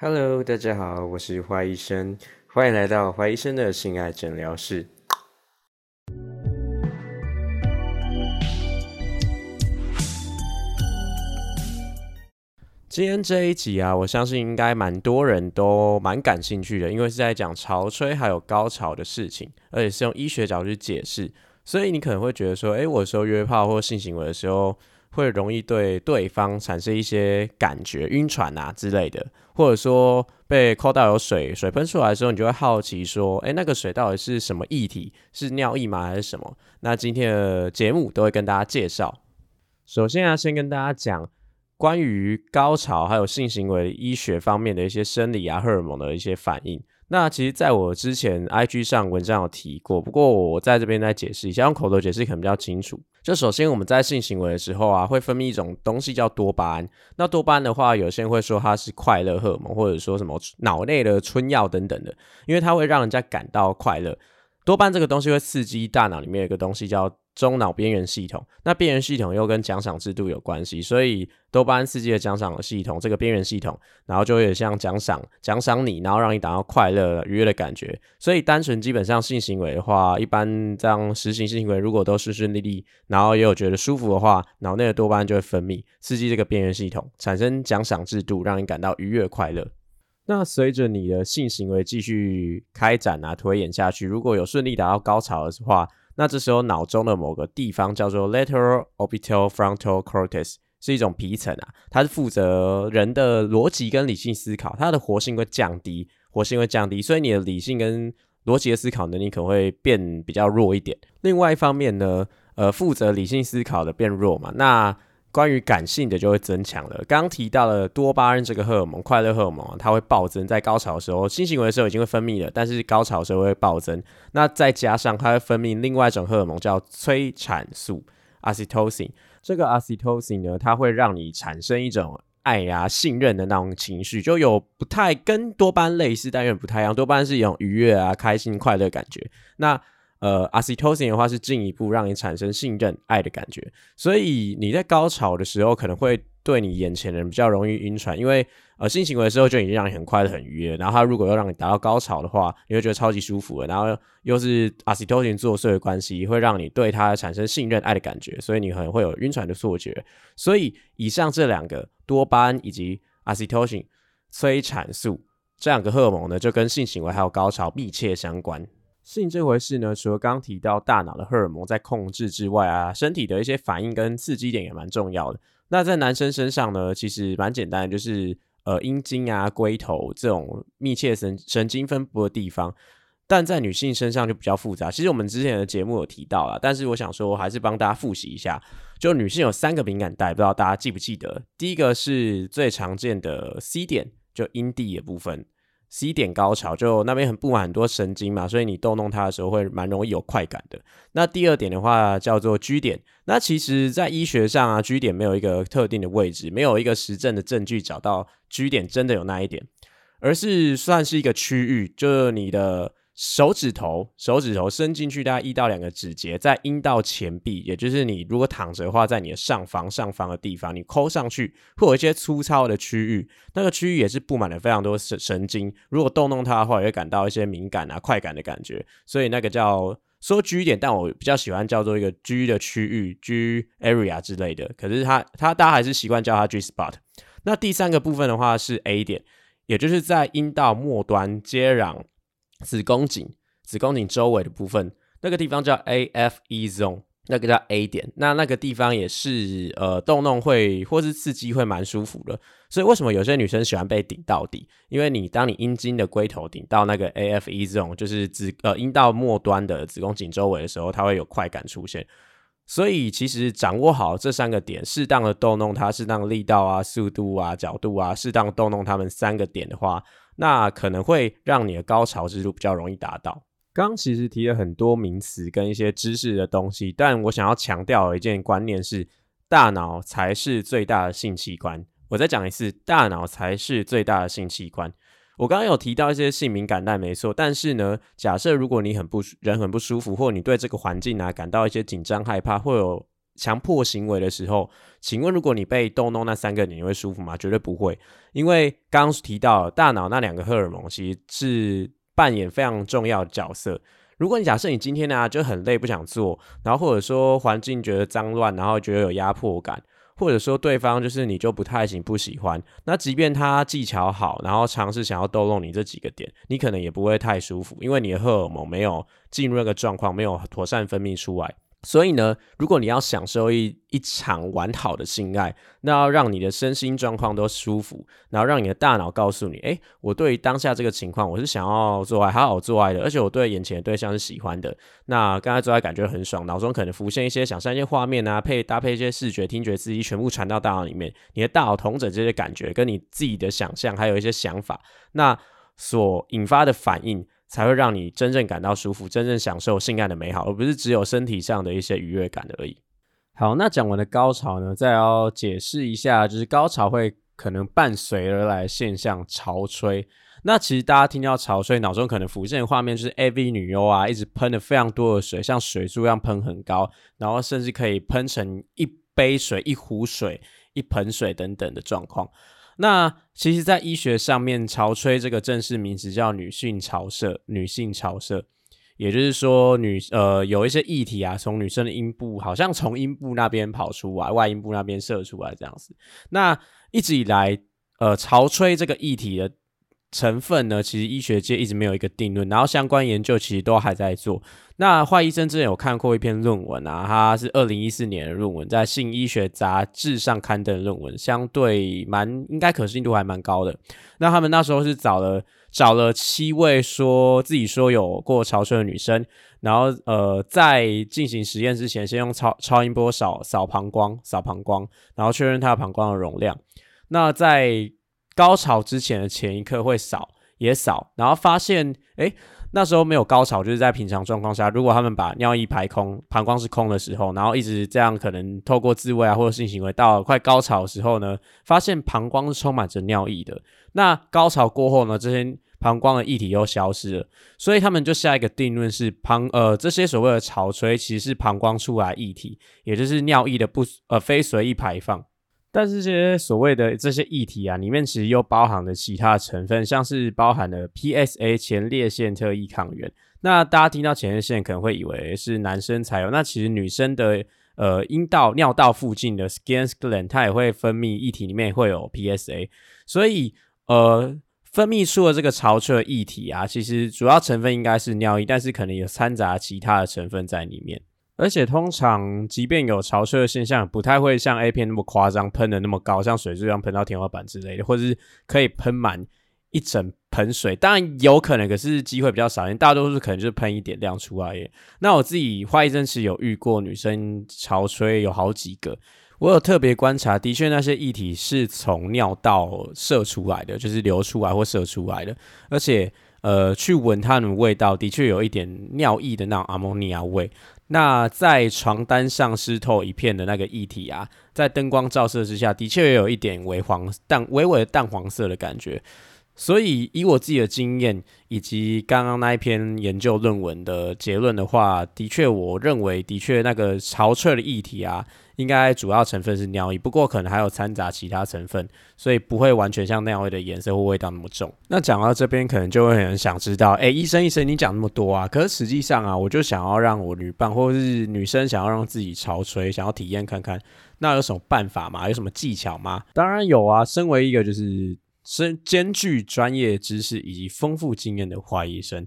Hello，大家好，我是花医生，欢迎来到花医生的性爱诊疗室。今天这一集啊，我相信应该蛮多人都蛮感兴趣的，因为是在讲潮吹还有高潮的事情，而且是用医学角度去解释，所以你可能会觉得说，诶，我说约炮或性行为的时候。会容易对对方产生一些感觉，晕船啊之类的，或者说被抠到有水，水喷出来的时候，你就会好奇说，哎，那个水到底是什么液体？是尿液吗？还是什么？那今天的节目都会跟大家介绍。首先啊，先跟大家讲关于高潮还有性行为医学方面的一些生理啊荷尔蒙的一些反应。那其实，在我之前 IG 上文章有提过，不过我在这边再解释一下，用口头解释可能比较清楚。就首先，我们在性行为的时候啊，会分泌一种东西叫多巴胺。那多巴胺的话，有些人会说它是快乐荷尔蒙，或者说什么脑内的春药等等的，因为它会让人家感到快乐。多巴胺这个东西会刺激大脑里面有一个东西叫中脑边缘系统，那边缘系统又跟奖赏制度有关系，所以多巴胺刺激的奖赏系统，这个边缘系统，然后就会像奖赏奖赏你，然后让你达到快乐愉悦的感觉。所以单纯基本上性行为的话，一般这样实行性行为如果都顺顺利利，然后也有觉得舒服的话，脑内的多巴胺就会分泌，刺激这个边缘系统，产生奖赏制度，让你感到愉悦快乐。那随着你的性行为继续开展啊，推演下去，如果有顺利达到高潮的话，那这时候脑中的某个地方叫做 lateral orbital frontal cortex，是一种皮层啊，它是负责人的逻辑跟理性思考，它的活性会降低，活性会降低，所以你的理性跟逻辑的思考能力可能会变比较弱一点。另外一方面呢，呃，负责理性思考的变弱嘛，那。关于感性的就会增强了。刚刚提到了多巴胺这个荷尔蒙，快乐荷尔蒙，它会暴增，在高潮的时候，性行为的时候已经会分泌了，但是高潮的时候会暴增。那再加上它会分泌另外一种荷尔蒙，叫催产素 （oxytocin）。这个 oxytocin 呢，它会让你产生一种爱呀、信任的那种情绪，就有不太跟多巴胺类似，但又不太一样。多巴胺是一种愉悦啊、开心、快乐感觉。那呃，oxytocin 的话是进一步让你产生信任、爱的感觉，所以你在高潮的时候可能会对你眼前的人比较容易晕船，因为呃性行为的时候就已经让你很快的、很愉悦，然后他如果要让你达到高潮的话，你会觉得超级舒服的，然后又是 oxytocin 作祟的关系，会让你对他产生信任、爱的感觉，所以你可能会有晕船的错觉。所以以上这两个多巴胺以及 oxytocin 催产素这两个荷尔蒙呢，就跟性行为还有高潮密切相关。性这回事呢，除了刚提到大脑的荷尔蒙在控制之外啊，身体的一些反应跟刺激点也蛮重要的。那在男生身上呢，其实蛮简单的，就是呃阴茎啊、龟头这种密切神神经分布的地方。但在女性身上就比较复杂。其实我们之前的节目有提到啦，但是我想说，还是帮大家复习一下。就女性有三个敏感带，不知道大家记不记得？第一个是最常见的 C 点，就阴蒂的部分。C 点高潮就那边很布满很多神经嘛，所以你逗弄它的时候会蛮容易有快感的。那第二点的话叫做 G 点，那其实在医学上啊，G 点没有一个特定的位置，没有一个实证的证据找到 G 点真的有那一点，而是算是一个区域，就你的。手指头，手指头伸进去大概一到两个指节，在阴道前壁，也就是你如果躺着的话，在你的上方上方的地方，你抠上去，会有一些粗糙的区域，那个区域也是布满了非常多神神经。如果动动它的话，也会感到一些敏感啊、快感的感觉。所以那个叫说 G 点，但我比较喜欢叫做一个 G 的区域，G area 之类的。可是它它大家还是习惯叫它 G spot。那第三个部分的话是 A 点，也就是在阴道末端接壤。子宫颈，子宫颈周围的部分，那个地方叫 A F E zone，那个叫 A 点。那那个地方也是呃，动动会或是刺激会蛮舒服的。所以为什么有些女生喜欢被顶到底？因为你当你阴茎的龟头顶到那个 A F E zone，就是子呃阴道末端的子宫颈周围的时候，它会有快感出现。所以其实掌握好这三个点，适当的动动它，适当力道啊、速度啊、角度啊，适当动动它们三个点的话。那可能会让你的高潮之路比较容易达到。刚其实提了很多名词跟一些知识的东西，但我想要强调一件观念是，大脑才是最大的性器官。我再讲一次，大脑才是最大的性器官。我刚刚有提到一些性敏感带，没错。但是呢，假设如果你很不人很不舒服，或你对这个环境啊感到一些紧张害怕，会有强迫行为的时候，请问如果你被逗弄那三个点，你会舒服吗？绝对不会，因为刚刚提到大脑那两个荷尔蒙其实是扮演非常重要的角色。如果你假设你今天呢就很累不想做，然后或者说环境觉得脏乱，然后觉得有压迫感，或者说对方就是你就不太行不喜欢，那即便他技巧好，然后尝试想要逗弄你这几个点，你可能也不会太舒服，因为你的荷尔蒙没有进入那个状况，没有妥善分泌出来。所以呢，如果你要享受一一场完好的性爱，那要让你的身心状况都舒服，然后让你的大脑告诉你，哎，我对于当下这个情况，我是想要做爱，好好做爱的，而且我对眼前的对象是喜欢的。那刚才做爱感觉很爽，脑中可能浮现一些想象一些画面啊，配搭配一些视觉、听觉刺激，全部传到大脑里面，你的大脑同整这些感觉，跟你自己的想象，还有一些想法，那所引发的反应。才会让你真正感到舒服，真正享受性爱的美好，而不是只有身体上的一些愉悦感而已。好，那讲完了高潮呢，再要解释一下，就是高潮会可能伴随而来现象潮吹。那其实大家听到潮吹，脑中可能浮现的画面就是 AV 女优啊，一直喷的非常多的水，像水柱一样喷很高，然后甚至可以喷成一杯水、一壶水、一盆水等等的状况。那其实，在医学上面，潮吹这个正式名词叫女性潮射，女性潮射，也就是说，女呃有一些液体啊，从女生的阴部，好像从阴部那边跑出来，外阴部那边射出来这样子。那一直以来，呃，潮吹这个液体的。成分呢，其实医学界一直没有一个定论，然后相关研究其实都还在做。那坏医生之前有看过一篇论文啊，它是二零一四年的论文，在《性医学杂志》上刊登的论文，相对蛮应该可信度还蛮高的。那他们那时候是找了找了七位说自己说有过潮吹的女生，然后呃在进行实验之前，先用超超音波扫扫膀胱，扫膀胱，然后确认她的膀胱的容量。那在高潮之前的前一刻会扫也扫，然后发现哎那时候没有高潮，就是在平常状况下，如果他们把尿液排空，膀胱是空的时候，然后一直这样可能透过自慰啊或者性行为到快高潮的时候呢，发现膀胱是充满着尿液的。那高潮过后呢，这些膀胱的液体又消失了，所以他们就下一个定论是膀呃这些所谓的潮吹其实是膀胱出来液体，也就是尿液的不呃非随意排放。但是这些所谓的这些液体啊，里面其实又包含了其他的成分，像是包含了 PSA 前列腺特异抗原。那大家听到前列腺可能会以为是男生才有，那其实女生的呃阴道、尿道附近的 skin gland 它也会分泌液体，里面会有 PSA。所以呃分泌出了这个潮吹的液体啊，其实主要成分应该是尿液，但是可能有掺杂其他的成分在里面。而且通常，即便有潮吹的现象，不太会像 A 片那么夸张，喷的那么高，像水柱一样喷到天花板之类的，或者是可以喷满一整盆水。当然有可能，可是机会比较少，因为大多数可能就是喷一点量出来。耶。那我自己花一阵时有遇过女生潮吹，有好几个，我有特别观察，的确那些液体是从尿道射出来的，就是流出来或射出来的，而且呃，去闻它的味道，的确有一点尿液的那种阿莫尼亚味。那在床单上湿透一片的那个液体啊，在灯光照射之下，的确也有一点微黄淡、微微的淡黄色的感觉。所以以我自己的经验，以及刚刚那一篇研究论文的结论的话，的确，我认为的确那个潮吹的液体啊。应该主要成分是尿液，不过可能还有掺杂其他成分，所以不会完全像尿液的颜色或味道那么重。那讲到这边，可能就会很想知道，哎，医生医生，你讲那么多啊？可是实际上啊，我就想要让我女伴或者是女生想要让自己潮吹，想要体验看看，那有什么办法吗？有什么技巧吗？当然有啊。身为一个就是是兼具专业知识以及丰富经验的华医生，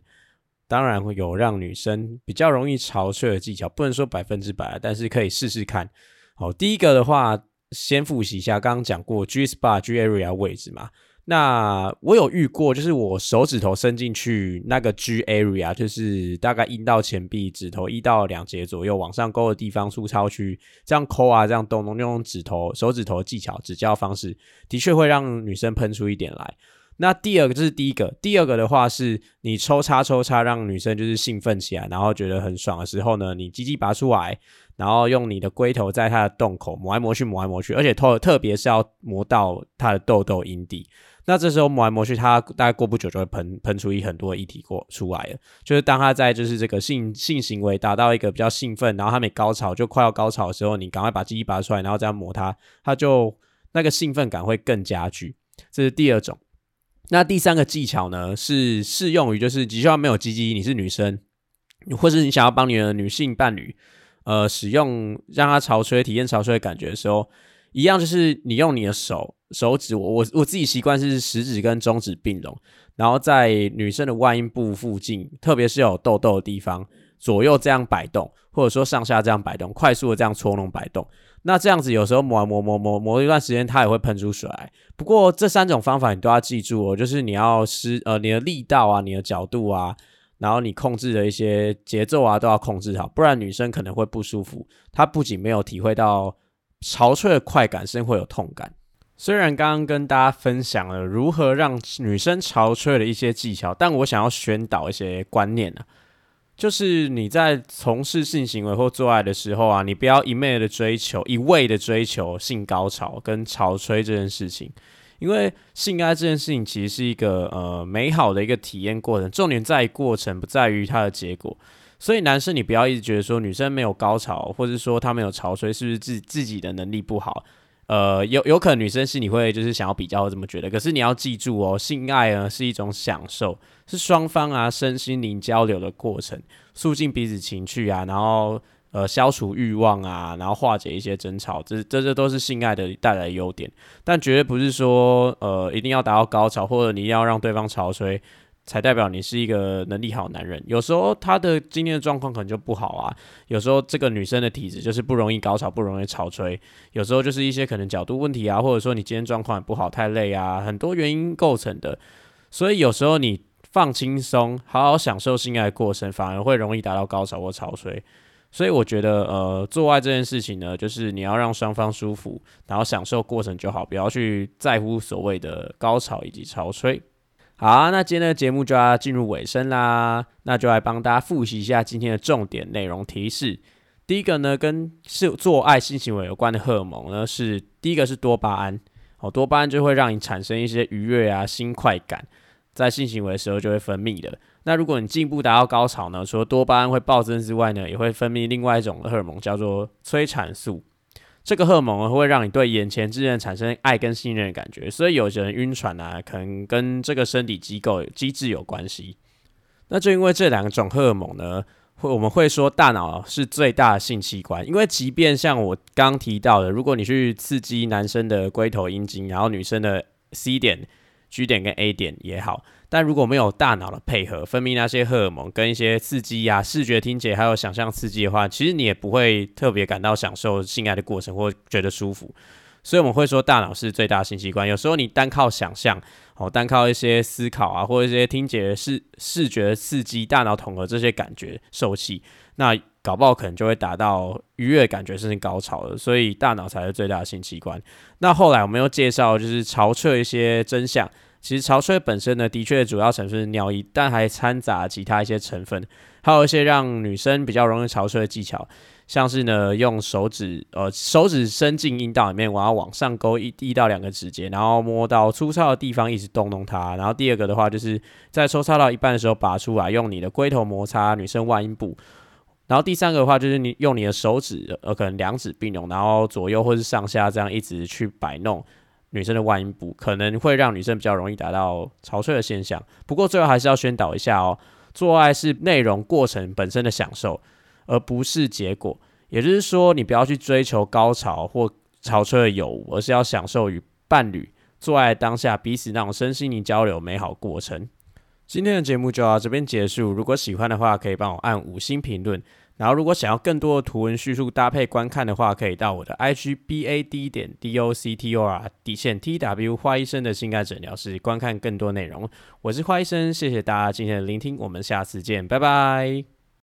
当然会有让女生比较容易潮吹的技巧，不能说百分之百，但是可以试试看。好，第一个的话，先复习一下，刚刚讲过 G Spa G area 位置嘛。那我有遇过，就是我手指头伸进去那个 G area，就是大概阴道前臂指头一到两节左右往上勾的地方，粗糙区，这样抠啊，这样动动，用指头手指头技巧指教方式，的确会让女生喷出一点来。那第二个这是第一个，第二个的话是你抽插抽插，让女生就是兴奋起来，然后觉得很爽的时候呢，你鸡鸡拔出来，然后用你的龟头在她的洞口磨来磨去，磨来磨去，而且特特别是要磨到她的痘痘阴蒂。那这时候磨来磨去，它大概过不久就会喷喷出一很多液体过出来了。就是当他在就是这个性性行为达到一个比较兴奋，然后他没高潮就快要高潮的时候，你赶快把鸡鸡拔出来，然后这样磨它，它就那个兴奋感会更加剧。这是第二种。那第三个技巧呢，是适用于就是只要没有鸡鸡，你是女生，或是你想要帮你的女性伴侣，呃，使用让她潮吹体验潮吹的感觉的时候，一样就是你用你的手。手指，我我我自己习惯是食指跟中指并拢，然后在女生的外阴部附近，特别是有痘痘的地方，左右这样摆动，或者说上下这样摆动，快速的这样搓弄摆动。那这样子有时候磨磨磨磨磨一段时间，它也会喷出水来。不过这三种方法你都要记住哦，就是你要施呃你的力道啊，你的角度啊，然后你控制的一些节奏啊都要控制好，不然女生可能会不舒服。她不仅没有体会到潮吹的快感，甚至会有痛感。虽然刚刚跟大家分享了如何让女生潮吹的一些技巧，但我想要宣导一些观念啊，就是你在从事性行为或做爱的时候啊，你不要一昧的追求、一味的追求性高潮跟潮吹这件事情，因为性爱这件事情其实是一个呃美好的一个体验过程，重点在于过程，不在于它的结果。所以男生你不要一直觉得说女生没有高潮，或者说她没有潮吹，是不是自自己的能力不好？呃，有有可能女生心里会就是想要比较这么觉得，可是你要记住哦，性爱呢是一种享受，是双方啊身心灵交流的过程，促进彼此情趣啊，然后呃消除欲望啊，然后化解一些争吵，这这这都是性爱的带来优点，但绝对不是说呃一定要达到高潮，或者你一定要让对方潮吹。才代表你是一个能力好男人。有时候他的今天的状况可能就不好啊。有时候这个女生的体质就是不容易高潮，不容易潮吹。有时候就是一些可能角度问题啊，或者说你今天状况不好，太累啊，很多原因构成的。所以有时候你放轻松，好好享受性爱过程，反而会容易达到高潮或潮吹。所以我觉得，呃，做爱这件事情呢，就是你要让双方舒服，然后享受过程就好，不要去在乎所谓的高潮以及潮吹。好啊，那今天的节目就要进入尾声啦，那就来帮大家复习一下今天的重点内容提示。第一个呢，跟是做爱性行为有关的荷尔蒙呢，是第一个是多巴胺，哦，多巴胺就会让你产生一些愉悦啊、新快感，在性行为的时候就会分泌的。那如果你进一步达到高潮呢，除了多巴胺会暴增之外呢，也会分泌另外一种荷尔蒙，叫做催产素。这个荷尔蒙会让你对眼前之人产生爱跟信任的感觉，所以有些人晕船啊，可能跟这个生理机构机制有关系。那就因为这两种荷尔蒙呢，会我们会说大脑是最大的性器官，因为即便像我刚提到的，如果你去刺激男生的龟头阴茎，然后女生的 C 点。G 点跟 A 点也好，但如果没有大脑的配合，分泌那些荷尔蒙跟一些刺激呀、视觉、听觉还有想象刺激的话，其实你也不会特别感到享受性爱的过程或觉得舒服。所以我们会说，大脑是最大的性器官。有时候你单靠想象，哦，单靠一些思考啊，或者一些听觉、视视觉刺激，大脑统合这些感觉受气，那搞不好可能就会达到愉悦感觉，甚至高潮了。所以大脑才是最大的性器官。那后来我们又介绍，就是潮彻一些真相。其实潮吹本身呢，的确主要成分是尿液，但还掺杂其他一些成分，还有一些让女生比较容易潮吹的技巧，像是呢用手指，呃手指伸进阴道里面，我要往上勾一一到两个指节，然后摸到粗糙的地方，一直动动它。然后第二个的话，就是在抽插到一半的时候拔出来，用你的龟头摩擦女生外阴部。然后第三个的话，就是你用你的手指，呃可能两指并拢，然后左右或是上下这样一直去摆弄。女生的外阴部可能会让女生比较容易达到潮吹的现象，不过最后还是要宣导一下哦，做爱是内容过程本身的享受，而不是结果。也就是说，你不要去追求高潮或潮吹的有无，而是要享受与伴侣做爱当下彼此那种身心灵交流美好过程。今天的节目就到这边结束，如果喜欢的话，可以帮我按五星评论。然后，如果想要更多的图文叙述搭配观看的话，可以到我的 i g b a d 点 d o c t o r 底线 t w 花医生的心肝诊疗室观看更多内容。我是花医生，谢谢大家今天的聆听，我们下次见，拜拜。